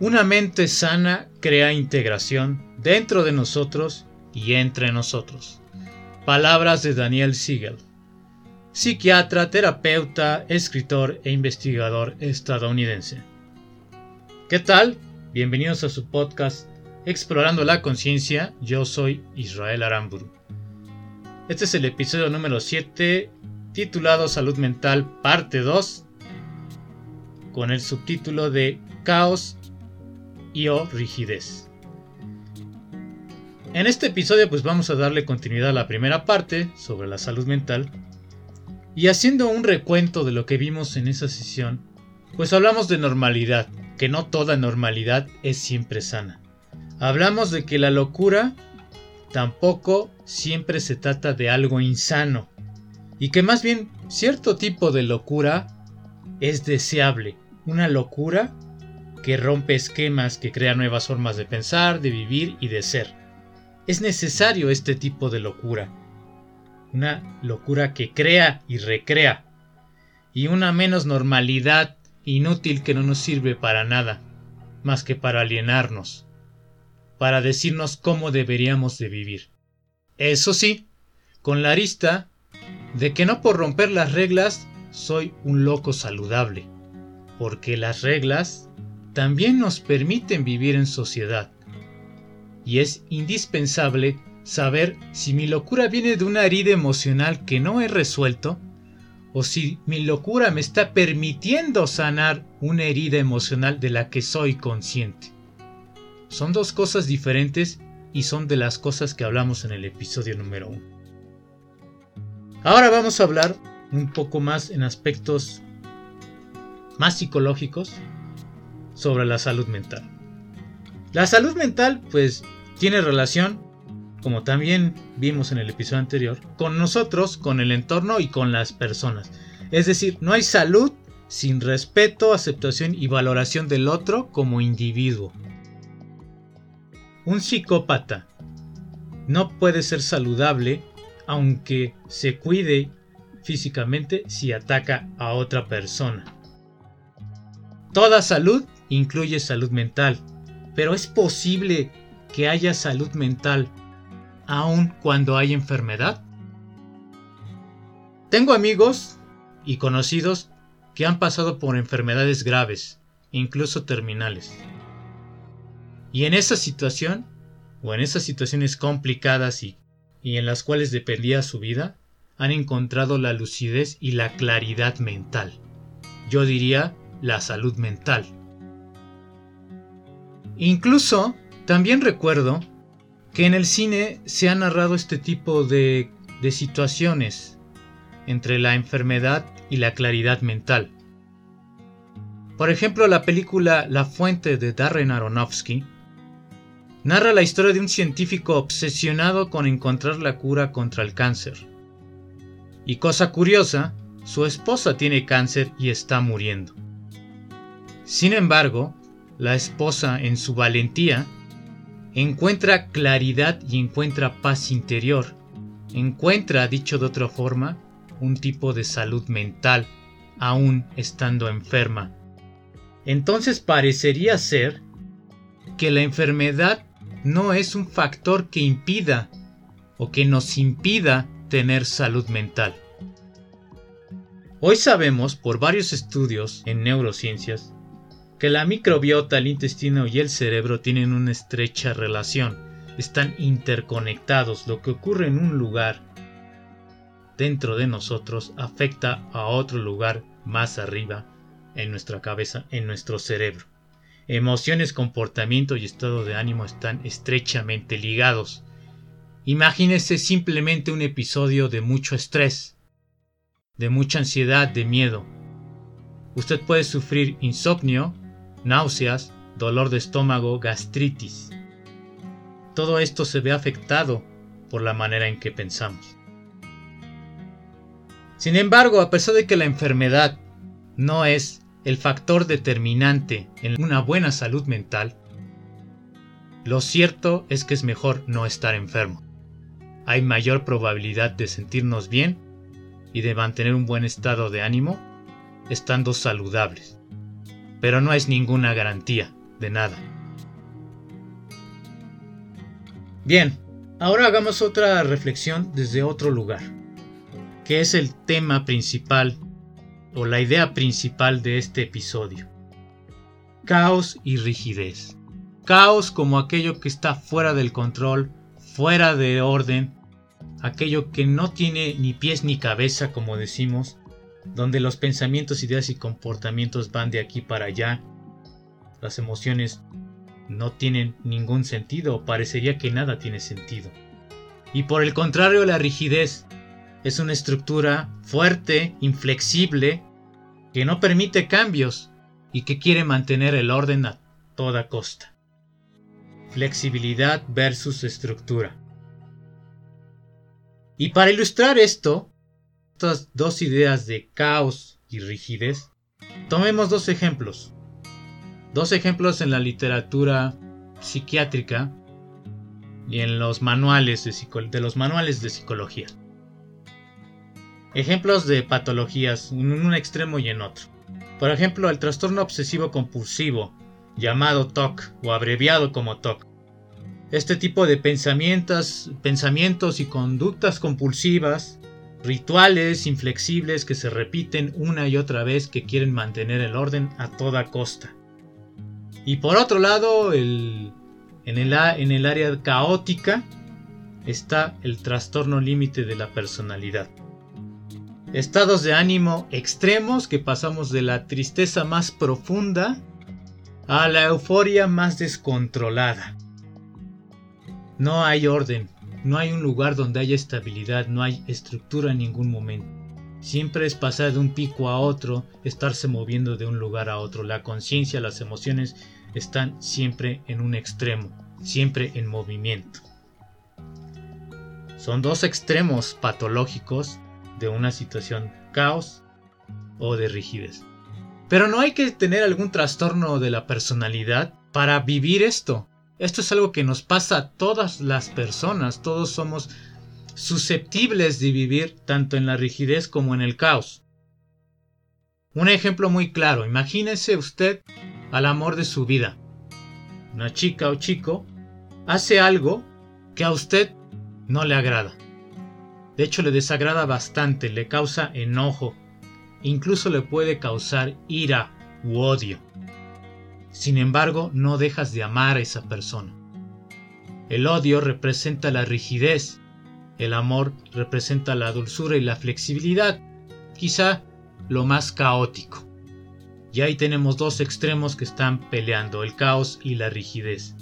Una mente sana crea integración dentro de nosotros y entre nosotros. Palabras de Daniel Siegel, psiquiatra, terapeuta, escritor e investigador estadounidense. ¿Qué tal? Bienvenidos a su podcast Explorando la Conciencia. Yo soy Israel Aramburu. Este es el episodio número 7 titulado Salud Mental parte 2 con el subtítulo de Caos y o rigidez. En este episodio pues vamos a darle continuidad a la primera parte sobre la salud mental y haciendo un recuento de lo que vimos en esa sesión, pues hablamos de normalidad, que no toda normalidad es siempre sana. Hablamos de que la locura tampoco siempre se trata de algo insano y que más bien cierto tipo de locura es deseable, una locura que rompe esquemas, que crea nuevas formas de pensar, de vivir y de ser. Es necesario este tipo de locura. Una locura que crea y recrea. Y una menos normalidad inútil que no nos sirve para nada, más que para alienarnos, para decirnos cómo deberíamos de vivir. Eso sí, con la arista de que no por romper las reglas soy un loco saludable, porque las reglas también nos permiten vivir en sociedad. Y es indispensable saber si mi locura viene de una herida emocional que no he resuelto o si mi locura me está permitiendo sanar una herida emocional de la que soy consciente. Son dos cosas diferentes y son de las cosas que hablamos en el episodio número 1. Ahora vamos a hablar un poco más en aspectos más psicológicos sobre la salud mental. La salud mental pues tiene relación, como también vimos en el episodio anterior, con nosotros, con el entorno y con las personas. Es decir, no hay salud sin respeto, aceptación y valoración del otro como individuo. Un psicópata no puede ser saludable aunque se cuide físicamente si ataca a otra persona. Toda salud incluye salud mental, pero es posible que haya salud mental aun cuando hay enfermedad. Tengo amigos y conocidos que han pasado por enfermedades graves, incluso terminales. Y en esa situación, o en esas situaciones complicadas y, y en las cuales dependía su vida, han encontrado la lucidez y la claridad mental. Yo diría la salud mental. Incluso también recuerdo que en el cine se ha narrado este tipo de, de situaciones entre la enfermedad y la claridad mental. Por ejemplo, la película La Fuente de Darren Aronofsky narra la historia de un científico obsesionado con encontrar la cura contra el cáncer. Y cosa curiosa, su esposa tiene cáncer y está muriendo. Sin embargo, la esposa en su valentía encuentra claridad y encuentra paz interior. Encuentra, dicho de otra forma, un tipo de salud mental, aún estando enferma. Entonces parecería ser que la enfermedad no es un factor que impida o que nos impida tener salud mental. Hoy sabemos por varios estudios en neurociencias que la microbiota, el intestino y el cerebro tienen una estrecha relación, están interconectados, lo que ocurre en un lugar dentro de nosotros afecta a otro lugar más arriba en nuestra cabeza, en nuestro cerebro. Emociones, comportamiento y estado de ánimo están estrechamente ligados. Imagínese simplemente un episodio de mucho estrés, de mucha ansiedad, de miedo. Usted puede sufrir insomnio, náuseas, dolor de estómago, gastritis. Todo esto se ve afectado por la manera en que pensamos. Sin embargo, a pesar de que la enfermedad no es el factor determinante en una buena salud mental, lo cierto es que es mejor no estar enfermo. Hay mayor probabilidad de sentirnos bien y de mantener un buen estado de ánimo estando saludables pero no es ninguna garantía. de nada. Bien, ahora hagamos otra reflexión desde otro lugar, que es el tema principal o la idea principal de este episodio. Caos y rigidez. Caos como aquello que está fuera del control, fuera de orden, aquello que no tiene ni pies ni cabeza, como decimos, donde los pensamientos, ideas y comportamientos van de aquí para allá, las emociones no tienen ningún sentido o parecería que nada tiene sentido. Y por el contrario, la rigidez es una estructura fuerte, inflexible, que no permite cambios y que quiere mantener el orden a toda costa. Flexibilidad versus estructura. Y para ilustrar esto, estas dos ideas de caos y rigidez, tomemos dos ejemplos. Dos ejemplos en la literatura psiquiátrica y en los manuales de, de los manuales de psicología. Ejemplos de patologías en un extremo y en otro. Por ejemplo, el trastorno obsesivo compulsivo, llamado TOC o abreviado como TOC. Este tipo de pensamientos, pensamientos y conductas compulsivas, rituales inflexibles que se repiten una y otra vez que quieren mantener el orden a toda costa. Y por otro lado, en, el, en el área caótica está el trastorno límite de la personalidad. Estados de ánimo extremos que pasamos de la tristeza más profunda a la euforia más descontrolada. No hay orden, no hay un lugar donde haya estabilidad, no hay estructura en ningún momento. Siempre es pasar de un pico a otro, estarse moviendo de un lugar a otro. La conciencia, las emociones están siempre en un extremo, siempre en movimiento. Son dos extremos patológicos de una situación caos o de rigidez. Pero no hay que tener algún trastorno de la personalidad para vivir esto. Esto es algo que nos pasa a todas las personas, todos somos susceptibles de vivir tanto en la rigidez como en el caos. Un ejemplo muy claro, imagínese usted al amor de su vida. Una chica o chico hace algo que a usted no le agrada. De hecho, le desagrada bastante, le causa enojo, incluso le puede causar ira u odio. Sin embargo, no dejas de amar a esa persona. El odio representa la rigidez el amor representa la dulzura y la flexibilidad, quizá lo más caótico. Y ahí tenemos dos extremos que están peleando, el caos y la rigidez.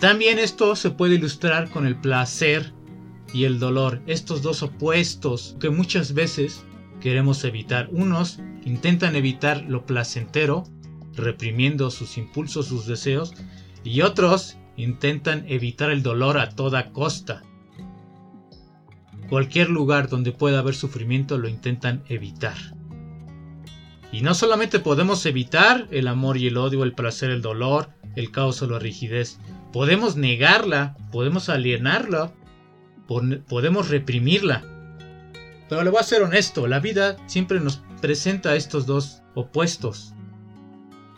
También esto se puede ilustrar con el placer y el dolor, estos dos opuestos que muchas veces queremos evitar. Unos intentan evitar lo placentero, reprimiendo sus impulsos, sus deseos, y otros intentan evitar el dolor a toda costa, Cualquier lugar donde pueda haber sufrimiento lo intentan evitar. Y no solamente podemos evitar el amor y el odio, el placer, el dolor, el caos o la rigidez, podemos negarla, podemos alienarla, podemos reprimirla. Pero le voy a ser honesto, la vida siempre nos presenta estos dos opuestos.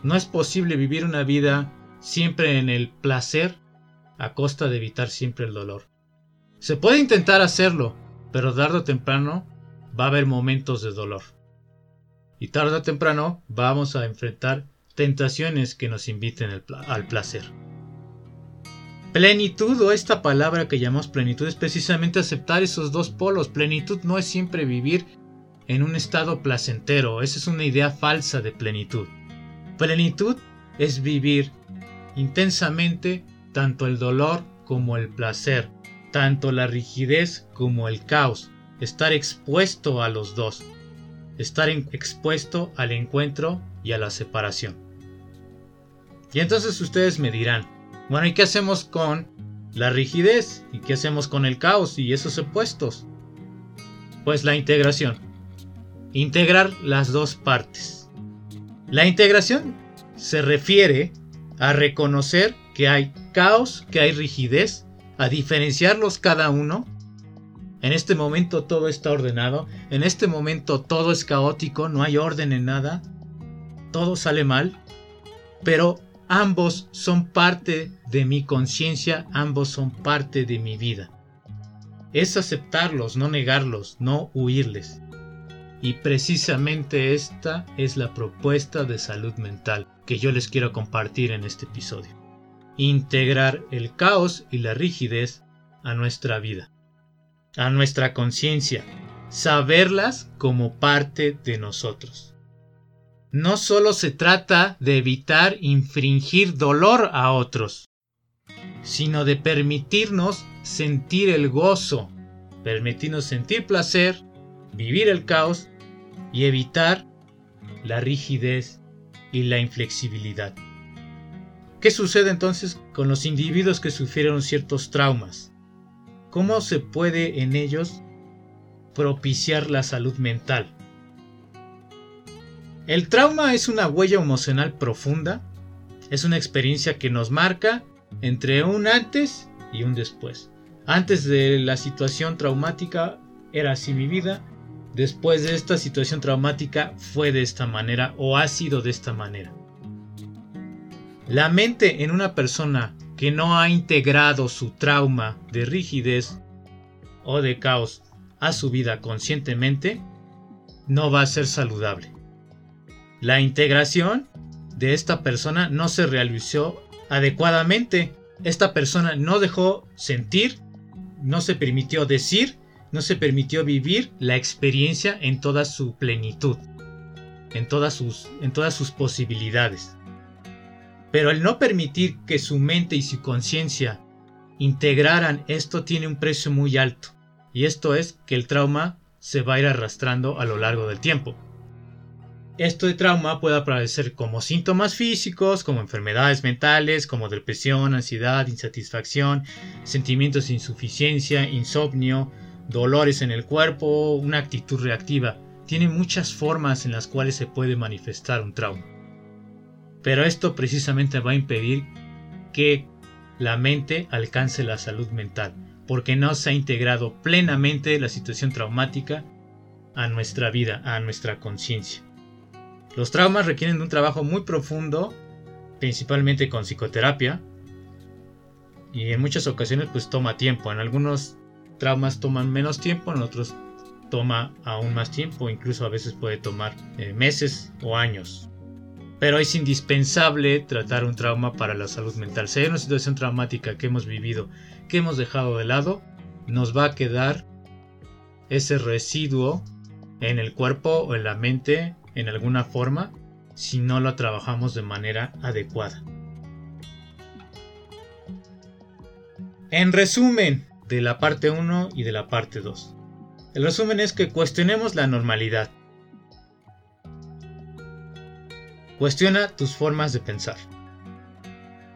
No es posible vivir una vida siempre en el placer a costa de evitar siempre el dolor. Se puede intentar hacerlo, pero tarde o temprano va a haber momentos de dolor. Y tarde o temprano vamos a enfrentar tentaciones que nos inviten al placer. Plenitud o esta palabra que llamamos plenitud es precisamente aceptar esos dos polos. Plenitud no es siempre vivir en un estado placentero, esa es una idea falsa de plenitud. Plenitud es vivir intensamente tanto el dolor como el placer, tanto la rigidez como el caos, estar expuesto a los dos, estar expuesto al encuentro y a la separación. Y entonces ustedes me dirán, bueno, ¿y qué hacemos con la rigidez? ¿Y qué hacemos con el caos y esos opuestos? Pues la integración. Integrar las dos partes. La integración se refiere a reconocer que hay caos, que hay rigidez a diferenciarlos cada uno. En este momento todo está ordenado, en este momento todo es caótico, no hay orden en nada, todo sale mal, pero ambos son parte de mi conciencia, ambos son parte de mi vida. Es aceptarlos, no negarlos, no huirles. Y precisamente esta es la propuesta de salud mental que yo les quiero compartir en este episodio. Integrar el caos y la rigidez a nuestra vida, a nuestra conciencia, saberlas como parte de nosotros. No solo se trata de evitar infringir dolor a otros, sino de permitirnos sentir el gozo, permitirnos sentir placer, vivir el caos y evitar la rigidez y la inflexibilidad. ¿Qué sucede entonces con los individuos que sufrieron ciertos traumas? ¿Cómo se puede en ellos propiciar la salud mental? El trauma es una huella emocional profunda, es una experiencia que nos marca entre un antes y un después. Antes de la situación traumática era así mi vida, después de esta situación traumática fue de esta manera o ha sido de esta manera. La mente en una persona que no ha integrado su trauma de rigidez o de caos a su vida conscientemente, no va a ser saludable. La integración de esta persona no se realizó adecuadamente. Esta persona no dejó sentir, no se permitió decir, no se permitió vivir la experiencia en toda su plenitud, en todas sus, posibilidades. Pero el no permitir que su mente y su conciencia integraran esto tiene un precio muy alto. Y esto es que el trauma se va a ir arrastrando a lo largo del tiempo. Esto de trauma puede aparecer como síntomas físicos, como enfermedades mentales, como depresión, ansiedad, insatisfacción, sentimientos de insuficiencia, insomnio, dolores en el cuerpo, una actitud reactiva. Tiene muchas formas en las cuales se puede manifestar un trauma. Pero esto precisamente va a impedir que la mente alcance la salud mental, porque no se ha integrado plenamente la situación traumática a nuestra vida, a nuestra conciencia. Los traumas requieren de un trabajo muy profundo, principalmente con psicoterapia, y en muchas ocasiones pues toma tiempo. En algunos traumas toman menos tiempo, en otros toma aún más tiempo, incluso a veces puede tomar eh, meses o años. Pero es indispensable tratar un trauma para la salud mental. Si hay una situación traumática que hemos vivido, que hemos dejado de lado, nos va a quedar ese residuo en el cuerpo o en la mente en alguna forma si no lo trabajamos de manera adecuada. En resumen de la parte 1 y de la parte 2. El resumen es que cuestionemos la normalidad. Cuestiona tus formas de pensar.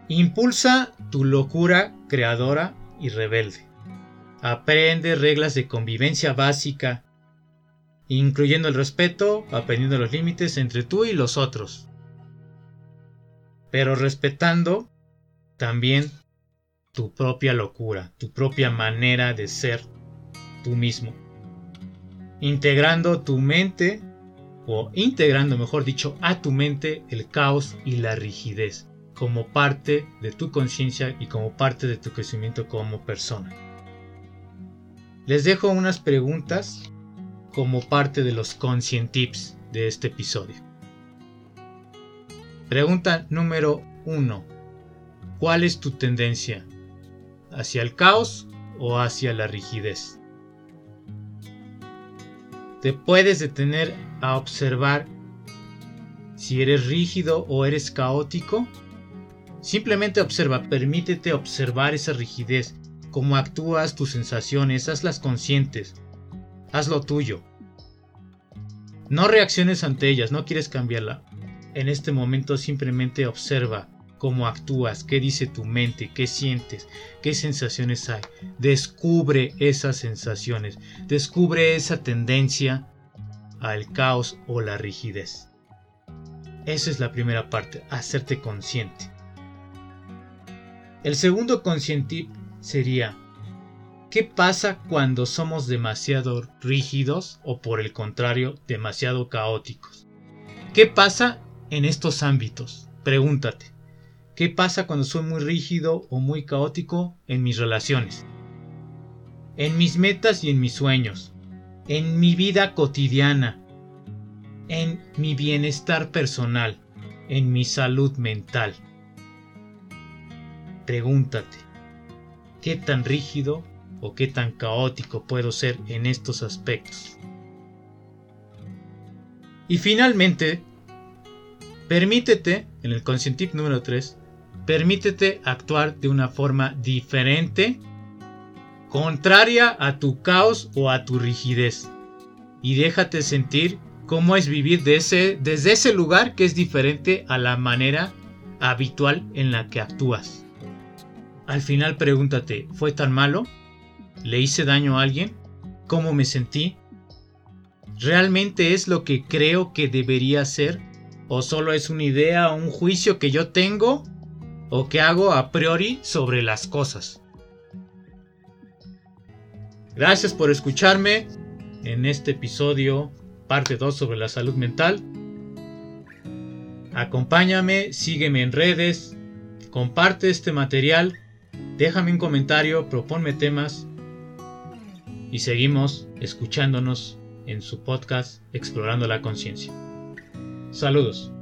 Impulsa tu locura creadora y rebelde. Aprende reglas de convivencia básica incluyendo el respeto, aprendiendo los límites entre tú y los otros. Pero respetando también tu propia locura, tu propia manera de ser tú mismo. Integrando tu mente, o integrando, mejor dicho, a tu mente el caos y la rigidez como parte de tu conciencia y como parte de tu crecimiento como persona. Les dejo unas preguntas como parte de los Conscient Tips de este episodio. Pregunta número 1. ¿Cuál es tu tendencia? ¿Hacia el caos o hacia la rigidez? Te puedes detener a observar si eres rígido o eres caótico. Simplemente observa, permítete observar esa rigidez, cómo actúas, tus sensaciones, hazlas conscientes haz lo tuyo. No reacciones ante ellas, no quieres cambiarla. En este momento simplemente observa cómo actúas, qué dice tu mente, qué sientes, qué sensaciones hay. Descubre esas sensaciones, descubre esa tendencia al caos o la rigidez. Esa es la primera parte, hacerte consciente. El segundo consciente sería ¿Qué pasa cuando somos demasiado rígidos o por el contrario demasiado caóticos? ¿Qué pasa en estos ámbitos? Pregúntate. ¿Qué pasa cuando soy muy rígido o muy caótico en mis relaciones? En mis metas y en mis sueños. En mi vida cotidiana. En mi bienestar personal. En mi salud mental. Pregúntate, ¿qué tan rígido o qué tan caótico puedo ser en estos aspectos? Y finalmente, permítete, en el conscientip número 3, permítete actuar de una forma diferente, contraria a tu caos o a tu rigidez. Y déjate sentir cómo es vivir desde ese lugar que es diferente a la manera habitual en la que actúas. Al final pregúntate, ¿fue tan malo? ¿Le hice daño a alguien? ¿Cómo me sentí? ¿Realmente es lo que creo que debería ser? ¿O solo es una idea o un juicio que yo tengo o que hago a priori sobre las cosas. Gracias por escucharme en este episodio, parte 2 sobre la salud mental. Acompáñame, sígueme en redes, comparte este material, déjame un comentario, proponme temas y seguimos escuchándonos en su podcast Explorando la Conciencia. Saludos.